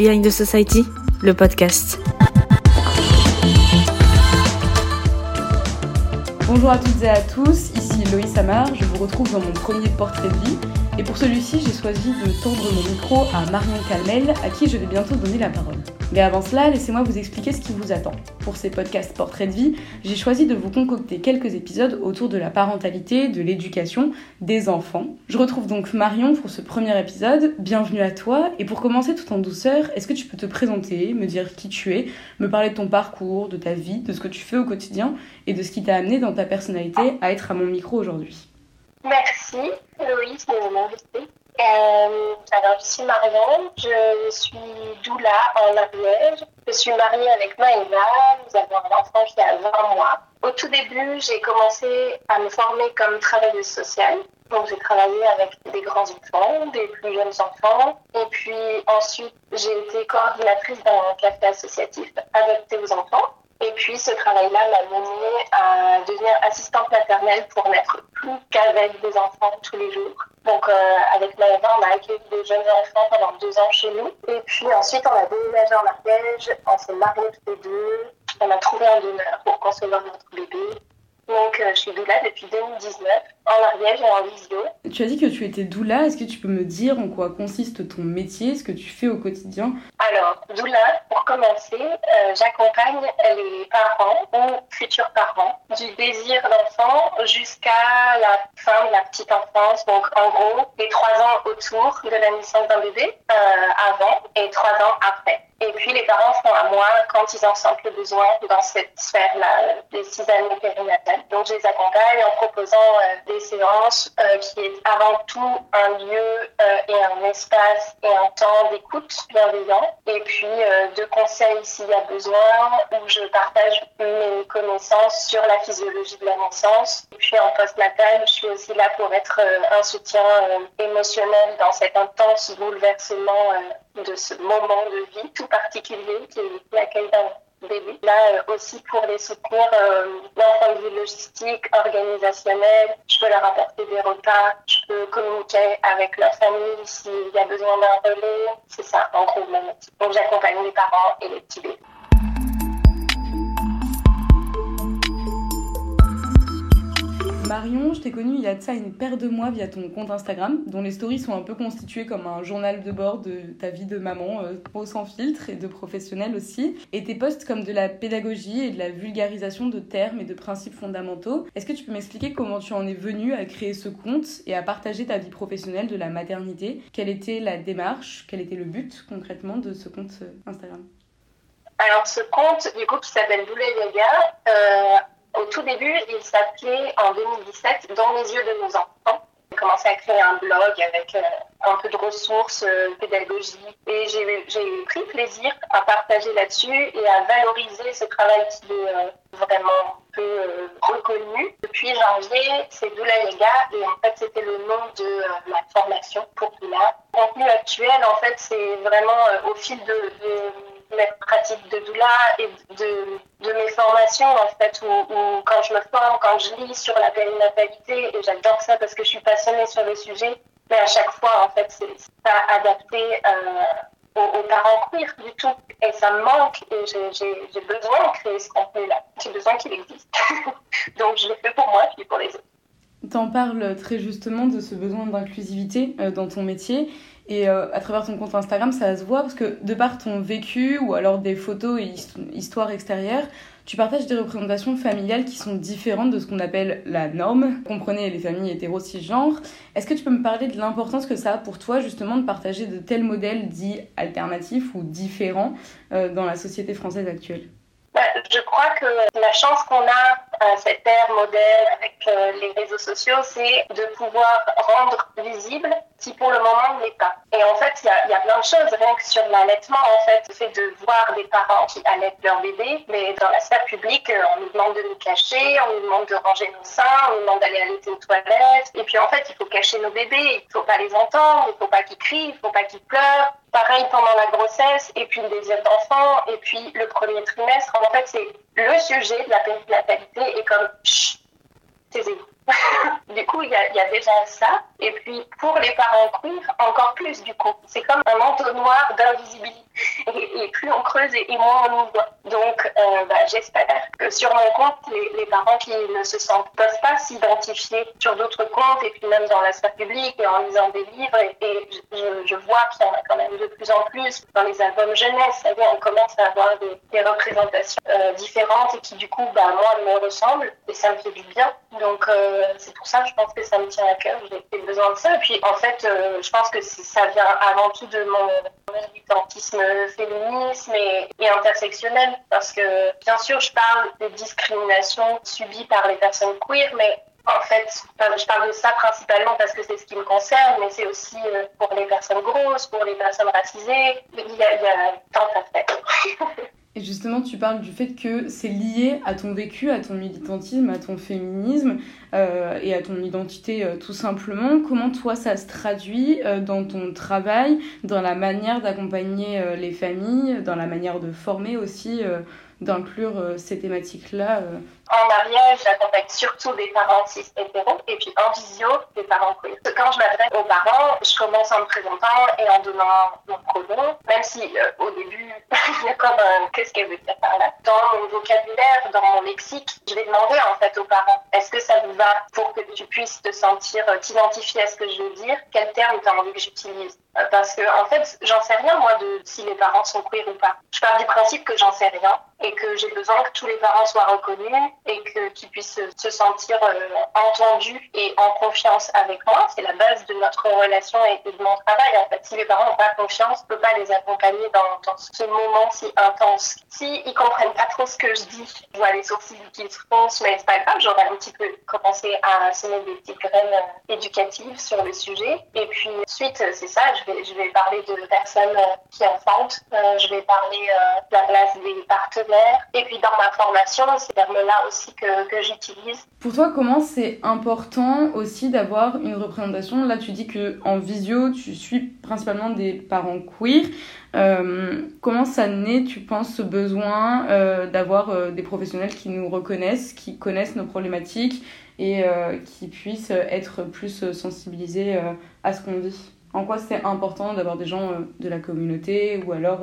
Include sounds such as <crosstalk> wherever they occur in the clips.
Behind the Society, le podcast. Bonjour à toutes et à tous, ici Loïs Amar, je vous retrouve dans mon premier portrait de vie. Et pour celui-ci, j'ai choisi de tendre mon micro à Marion Calmel, à qui je vais bientôt donner la parole. Mais avant cela, laissez-moi vous expliquer ce qui vous attend. Pour ces podcasts Portrait de vie, j'ai choisi de vous concocter quelques épisodes autour de la parentalité, de l'éducation, des enfants. Je retrouve donc Marion pour ce premier épisode. Bienvenue à toi. Et pour commencer tout en douceur, est-ce que tu peux te présenter, me dire qui tu es, me parler de ton parcours, de ta vie, de ce que tu fais au quotidien et de ce qui t'a amené dans ta personnalité à être à mon micro aujourd'hui? Merci, Loïs, de m'inviter. Euh, alors, je suis Marianne, je suis doula en Ariège. Je suis mariée avec Maëva, nous avons un enfant qui a 20 mois. Au tout début, j'ai commencé à me former comme travailleuse sociale. Donc, j'ai travaillé avec des grands enfants, des plus jeunes enfants. Et puis ensuite, j'ai été coordinatrice d'un café associatif adapté aux enfants. Et puis ce travail-là m'a mené à devenir assistante maternelle pour n'être plus qu'avec des enfants tous les jours. Donc euh, avec Maëva, on a accueilli des jeunes enfants pendant deux ans chez nous. Et puis ensuite, on a déménagé en Ariège, on s'est mariés tous les deux, on a trouvé un donneur pour concevoir notre bébé. Donc, euh, je suis doula depuis 2019, en Ariège et en visio. Tu as dit que tu étais doula. Est-ce que tu peux me dire en quoi consiste ton métier, ce que tu fais au quotidien? Alors, doula, pour commencer, euh, j'accompagne les parents ou futurs parents du désir d'enfant jusqu'à la fin de la petite enfance. Donc, en gros, les trois ans autour de la naissance d'un bébé, euh, avant et trois ans après. Et puis les parents font à moi quand ils en sentent le besoin dans cette sphère-là, des six années périnatales. Donc je les accompagne en proposant euh, des séances euh, qui est avant tout un lieu euh, et un espace et un temps d'écoute bienveillant. Et puis de conseils s'il y a besoin, où je partage mes connaissances sur la physiologie de la naissance. Et puis en post-natal, je suis aussi là pour être un soutien émotionnel dans cet intense bouleversement de ce moment de vie tout particulier qui est l'accueil d'un bébé. Là euh, aussi pour les soutenir euh, d'un point de vue logistique, organisationnel, je peux leur apporter des repas, je peux communiquer avec leur famille s'il y a besoin d'un relais. C'est ça en gros mon. Donc j'accompagne les parents et les petits bébés. Marion, je t'ai connue il y a de ça une paire de mois via ton compte Instagram, dont les stories sont un peu constituées comme un journal de bord de ta vie de maman, euh, sans filtre et de professionnelle aussi. Et tes posts comme de la pédagogie et de la vulgarisation de termes et de principes fondamentaux. Est-ce que tu peux m'expliquer comment tu en es venue à créer ce compte et à partager ta vie professionnelle de la maternité? Quelle était la démarche? Quel était le but concrètement de ce compte euh, Instagram? Alors, ce compte, du coup, qui s'appelle Doula Yoga, euh, au tout début, il s'appelait en 2017 Dans les yeux de nos enfants. J'ai commencé à créer un blog avec euh, un peu de ressources euh, pédagogiques et j'ai pris plaisir à partager là-dessus et à valoriser ce travail qui est euh, vraiment peu reconnu. Depuis janvier, c'est Doula Yoga et en fait c'était le nom de ma formation pour Doula. Le contenu actuel, en fait, c'est vraiment au fil de mes pratiques de doula et de, de mes formations, en fait, où, quand je me forme, quand je lis sur la périnatalité, et j'adore ça parce que je suis passionnée sur le sujet, mais à chaque fois, en fait, c'est pas adapté euh, aux, parents queer du tout. Et ça me manque, et j'ai besoin de créer ce contenu-là. J'ai besoin qu'il existe. <laughs> Donc, je le fais pour moi, puis pour les autres. T'en parles très justement de ce besoin d'inclusivité euh, dans ton métier. Et euh, à travers ton compte Instagram, ça se voit parce que de par ton vécu ou alors des photos et histoires extérieures, tu partages des représentations familiales qui sont différentes de ce qu'on appelle la norme. Comprenez les familles hétéro cisgenres. Est-ce que tu peux me parler de l'importance que ça a pour toi justement de partager de tels modèles dits alternatifs ou différents euh, dans la société française actuelle? Bah, je crois que la chance qu'on a à cette ère modèle avec euh, les réseaux sociaux, c'est de pouvoir rendre visible qui pour le moment ne l'est pas. Et en fait, il y a, plein de choses, rien que sur l'allaitement, en fait, le fait de voir des parents qui allaitent leur bébé, mais dans la sphère publique, euh, on nous demande de nous cacher, on nous demande de ranger nos seins, on nous demande d'aller allaiter aux toilettes, et puis en fait, il faut cacher nos bébés, il faut pas les entendre, il faut pas qu'ils crient, il faut pas qu'ils pleurent, Pareil pendant la grossesse, et puis le désir d'enfant, et puis le premier trimestre. En fait, c'est le sujet de la périnatalité et comme taisez-vous. <laughs> du coup, il y, a, déjà ça. Et puis, pour les parents queer, encore plus, du coup. C'est comme un entonnoir d'invisibilité. Et, plus on creuse et, moins on nous voit. Donc, euh, bah, j'espère que sur mon compte, les, parents qui ne se sentent, peuvent pas s'identifier sur d'autres comptes et puis même dans la sphère publique et en lisant des livres. Et, je, vois qu'il y en a quand même de plus en plus dans les albums jeunesse. Ça on commence à avoir des, des représentations euh, différentes et qui, du coup, bah, moi, me ressemblent. Et ça me fait du bien. Donc, euh, c'est pour ça que je pense que ça me tient à cœur. J'ai besoin de ça. Et puis, en fait, euh, je pense que ça vient avant tout de mon militantisme féminisme et, et, intersectionnel. Parce que, bien sûr, je parle des discriminations subies par les personnes queer, mais en fait, je parle de ça principalement parce que c'est ce qui me concerne, mais c'est aussi euh, pour les personnes grosses, pour les personnes racisées. Il y a, il y a tant à faire. <laughs> Et justement, tu parles du fait que c'est lié à ton vécu, à ton militantisme, à ton féminisme euh, et à ton identité euh, tout simplement. Comment toi ça se traduit euh, dans ton travail, dans la manière d'accompagner les familles, dans la manière de former aussi, d'inclure euh, ces thématiques-là en mariage, j'accompagne surtout des parents cis hétéros et puis en visio, des parents queer. Quand je m'adresse aux parents, je commence en me présentant et en donnant mon pronom, même si euh, au début, <laughs> il y a comme un qu'est-ce qu'elle veut dire par là? Dans mon vocabulaire, dans mon lexique, je vais demander en fait aux parents est-ce que ça vous va pour que tu puisses te sentir, euh, t'identifier à ce que je veux dire? Quel terme tu as envie que j'utilise? Euh, Parce que en fait, j'en sais rien moi de si les parents sont queer ou pas. Je pars du principe que j'en sais rien et que j'ai besoin que tous les parents soient reconnus et qu'ils puissent se sentir euh, entendus et en confiance avec moi. C'est la base de notre relation et, de mon travail. En fait, si les parents n'ont pas confiance, on ne peut pas les accompagner dans, dans, ce moment si intense. Si ils comprennent pas trop ce que je dis, je vois les sourcils qui se froncent, mais c'est pas grave, j'aurais un petit peu commencé à semer des petites graines euh, éducatives sur le sujet. Et puis ensuite, c'est ça, je vais, je vais parler de personnes euh, qui enfantent, je vais parler de la place des partenaires. Et puis dans ma formation, ces termes-là aussi que, j'utilise. Pour toi, comment c'est important aussi d'avoir une représentation? Là, tu dis que en visio, tu suis principalement des parents queer. Euh, comment ça naît, tu penses, ce besoin euh, d'avoir euh, des professionnels qui nous reconnaissent, qui connaissent nos problématiques et qui puissent être plus sensibilisés à ce qu'on dit En quoi c'est important d'avoir des gens de la communauté ou alors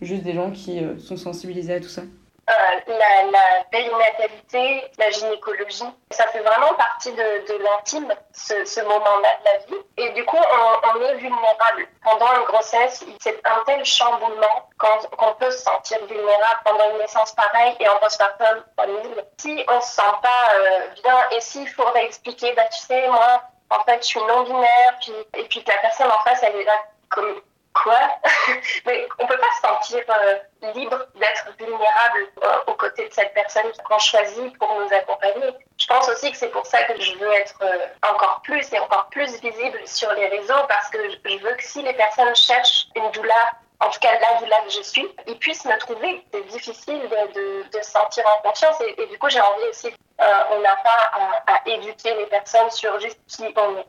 juste des gens qui sont sensibilisés à tout ça euh, la, la périnatalité, la gynécologie, ça fait vraiment partie de, de l'intime, ce, ce moment-là de la vie. Et du coup, on, on, est vulnérable. Pendant une grossesse, c'est un tel chamboulement qu'on peut se sentir vulnérable pendant une naissance pareille et en postpartum, pas nul. Si on se sent pas euh, bien et s'il faut réexpliquer, bah tu sais, moi, en fait, je suis non-binaire, puis, et puis que la personne en face, elle est là comme quoi? <laughs> Mais on peut pas se sentir euh, libre d'être vulnérable euh, aux côtés de cette personne qu'on choisit pour nous accompagner. Je pense aussi que c'est pour ça que je veux être euh, encore plus et encore plus visible sur les réseaux parce que je veux que si les personnes cherchent une doula en tout cas là doula que je suis, ils puissent me trouver. C'est difficile de, se sentir en confiance et, du coup j'ai envie aussi, on n'a pas à, à éduquer les personnes sur juste qui on est.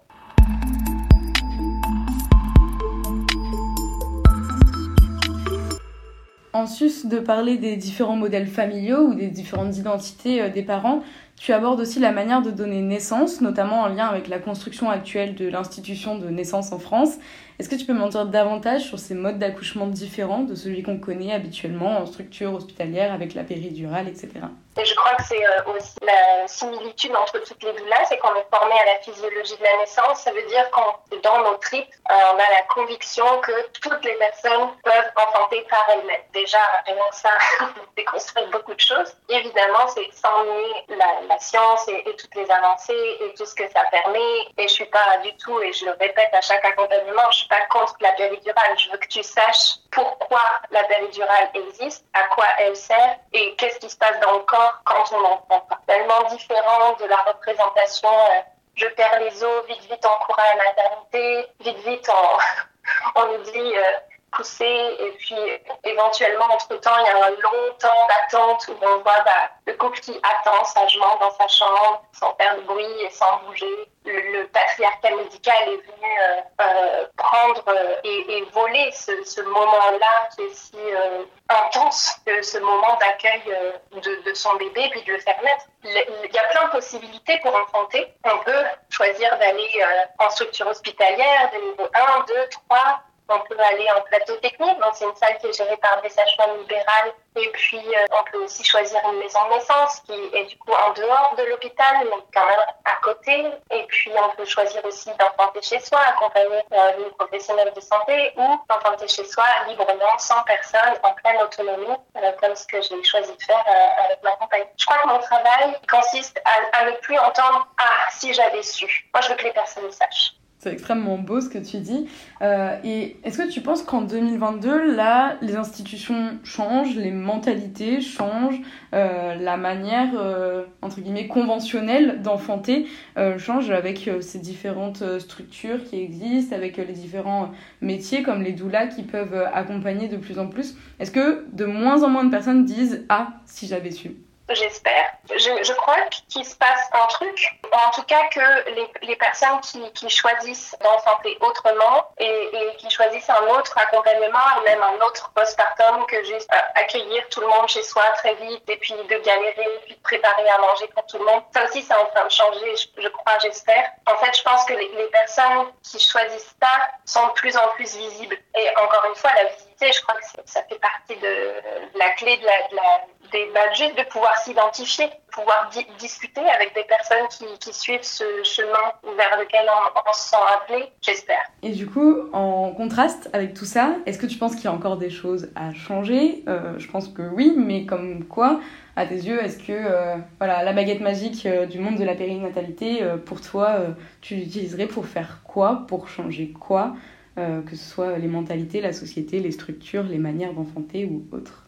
En sus de parler des différents modèles familiaux ou des différentes identités euh, des parents, tu abordes aussi la manière de donner naissance, notamment en lien avec la construction actuelle de l'institution de naissance en France. Est-ce que tu peux m'en dire davantage sur ces modes d'accouchement différents de celui qu'on connaît habituellement en structure hospitalière avec la péridurale, etc. Et je crois que c'est euh, aussi la similitude entre toutes les doulas, c'est qu'on est formé à la physiologie de la naissance. Ça veut dire qu'on, dans nos tripes, euh, on a la conviction que toutes les personnes peuvent enfanter par. Déjà, rien que ça <laughs> déconstruit beaucoup de choses. Évidemment, c'est sans nier la, science et, et, toutes les avancées et tout ce que ça permet. Et je suis pas du tout, et je le répète à chaque accompagnement, je pas contre la péridurale. Je veux que tu saches pourquoi la péridurale existe, à quoi elle sert et qu'est-ce qui se passe dans le corps quand on n'entend pas. Tellement différent de la représentation euh, je perds les os, vite vite on court à la maternité, vite vite on, <laughs> on nous dit euh, pousser et puis éventuellement entre temps il y a un long temps d'attente où on voit bah, le couple qui attend sagement dans sa chambre sans faire de bruit et sans bouger. Le, patriarcat médical est venu euh, euh, prendre prendre et, voler ce, moment-là qui est si intense que ce moment d'accueil de, de, son bébé puis de le faire naître. Il y a plein de possibilités pour enfanter. On peut choisir d'aller en structure hospitalière de niveau 1, 2, 3, on peut aller en plateau technique, donc c'est une salle qui est gérée par des sages-femmes libérales. Et puis, euh, on peut aussi choisir une maison de naissance qui est du coup en dehors de l'hôpital, mais quand même à côté. Et puis, on peut choisir aussi d'enfanter chez soi, accompagné d'une professionnelle de santé, ou d'enfanter chez soi librement, sans personne, en pleine autonomie, euh, comme ce que j'ai choisi de faire euh, avec ma compagne. Je crois que mon travail consiste à, à ne plus entendre « Ah, si j'avais su ». Moi, je veux que les personnes sachent. C'est extrêmement beau ce que tu dis. Euh, et est-ce que tu penses qu'en 2022, là, les institutions changent, les mentalités changent, euh, la manière, euh, entre guillemets, conventionnelle d'enfanter change avec ces différentes structures qui existent, avec les différents métiers comme les doulas qui peuvent accompagner de plus en plus? Est-ce que de moins en moins de personnes disent Ah, si j'avais su? J'espère. Je, je, crois qu'il se passe un truc, en tout cas que les, les personnes qui, qui choisissent d'enfanter autrement et, et, qui choisissent un autre accompagnement et même un autre postpartum que juste euh, accueillir tout le monde chez soi très vite et puis de galérer puis de préparer à manger pour tout le monde. Ça aussi, c'est en train de changer, je, crois, j'espère. En fait, je pense que les, les, personnes qui choisissent ça sont de plus en plus visibles. Et encore une fois, la visibilité, je crois que ça fait partie de la clé de la, de la des de pouvoir s'identifier, pouvoir discuter avec des personnes qui, suivent ce chemin vers lequel on, se sent appelé, j'espère. Et du coup, en contraste avec tout ça, est-ce que tu penses qu'il y a encore des choses à changer? Euh, Je pense que oui, mais comme quoi à tes yeux, est-ce que euh, voilà, la baguette magique euh, du monde de la périnatalité, pour toi, tu l'utiliserais pour faire quoi? Pour changer quoi? Que ce soit les mentalités, la société, les structures, les manières d'enfanter ou autres?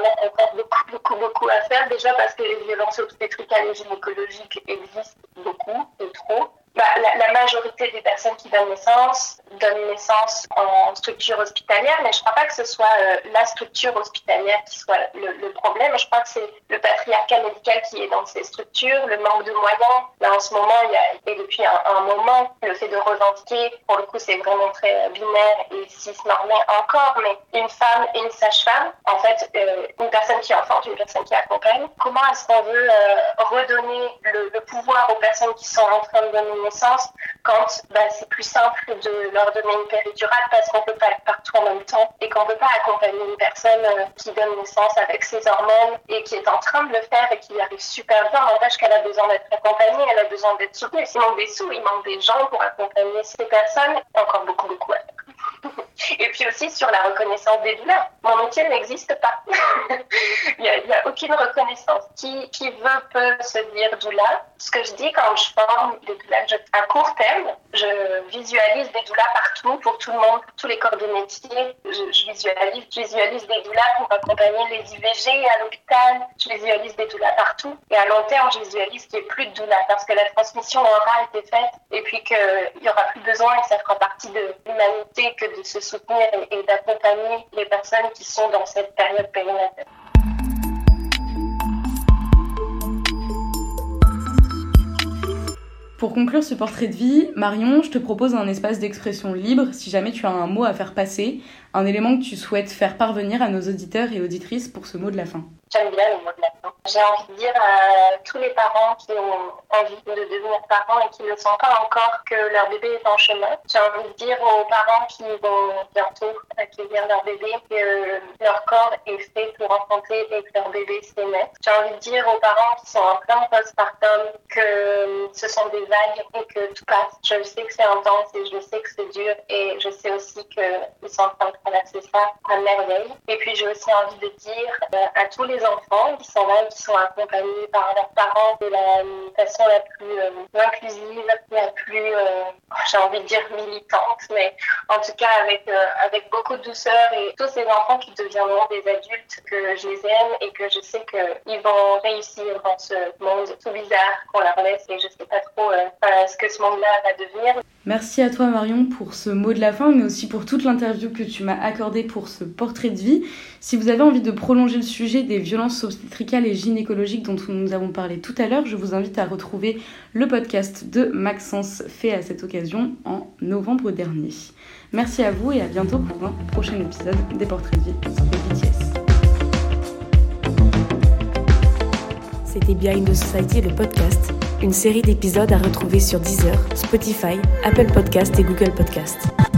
Y a encore beaucoup, beaucoup, beaucoup à faire. Déjà parce que les violences obstétricales et gynécologiques existent beaucoup et trop bah, la, la, majorité des personnes qui donnent naissance donnent naissance en structure hospitalière, mais je ne crois pas que ce soit euh, la structure hospitalière qui soit le, le problème. Je crois que c'est le patriarcat médical qui est dans ces structures, le manque de moyens. Là, en ce moment, il y a, et depuis un, un moment, le fait de revendiquer, pour le coup, c'est vraiment très binaire et cisnormé encore, mais une femme et une sage-femme, en fait, euh, une personne qui enfante, une personne qui accompagne, comment est-ce qu'on veut euh, redonner le, le pouvoir aux personnes qui sont en train de donner naissance quand bah, c'est plus simple de leur donner une péridurale parce qu'on peut pas être partout en même temps et qu'on peut pas accompagner une personne euh, qui donne naissance avec ses hormones et qui est en train de le faire et qui y arrive super bien. N'empêche qu'elle a besoin d'être accompagnée, elle a besoin d'être soutenue. Il manque des sous, il manque des gens pour accompagner ces personnes. Encore beaucoup, beaucoup à faire. <laughs> Et puis aussi sur la reconnaissance des douleurs. Mon métier n'existe pas. <laughs> il n'y a, aucune reconnaissance. Qui, veut peut se dire doula. Ce que je dis quand je forme des doulas, à court terme, je visualise des doulas partout pour tout le monde, tous les corps de métier. Je, je visualise, je visualise des doulas pour accompagner les IVG à l'hôpital. Je visualise des doulas partout. Et à long terme, je visualise qu'il n'y ait plus de doulas parce que la transmission aura été faite et puis qu'il n'y aura plus besoin et ça fera partie de l'humanité que de se soutenir et, d'accompagner les personnes qui sont dans cette période périnatale. Pour conclure ce portrait de vie, Marion, je te propose un espace d'expression libre si jamais tu as un mot à faire passer, un élément que tu souhaites faire parvenir à nos auditeurs et auditrices pour ce mot de la fin. J'aime bien le mot de la fin. J'ai envie de dire à tous les parents qui ont envie de devenir parents et qui ne sont pas encore que leur bébé est en chemin. J'ai envie de dire aux parents qui vont bientôt accueillir leur bébé que leur corps est fait pour enfanter et que leur bébé s'est naître. J'ai envie de dire aux parents qui sont en plein postpartum que ce sont des vagues et que tout passe. Je sais que c'est intense et je sais que c'est dur et je sais aussi qu'ils sont en train de traverser ça à merveille. Et puis j'ai aussi envie de dire euh, à tous les enfants qui sont là, qui sont accompagnés par leurs parents de la façon la plus euh, inclusive, la plus, euh, j'ai envie de dire militante, mais en tout cas avec, avec beaucoup de douceur et tous ces enfants qui deviendront des adultes que je les aime et que je sais qu'ils vont réussir dans ce monde tout bizarre qu'on leur laisse et je sais pas trop ce que ce monde-là va devenir. Merci à toi Marion pour ce mot de la fin, mais aussi pour toute l'interview que tu m'as accordée pour ce portrait de vie. Si vous avez envie de prolonger le sujet des violences obstétricales et gynécologiques dont nous avons parlé tout à l'heure, je vous invite à retrouver le podcast de Maxence fait à cette occasion en novembre dernier. Merci à vous et à bientôt pour un prochain épisode des portraits de vie. C'était Behind the Society, le podcast une série d'épisodes à retrouver sur Deezer, Spotify, Apple Podcast et Google Podcast.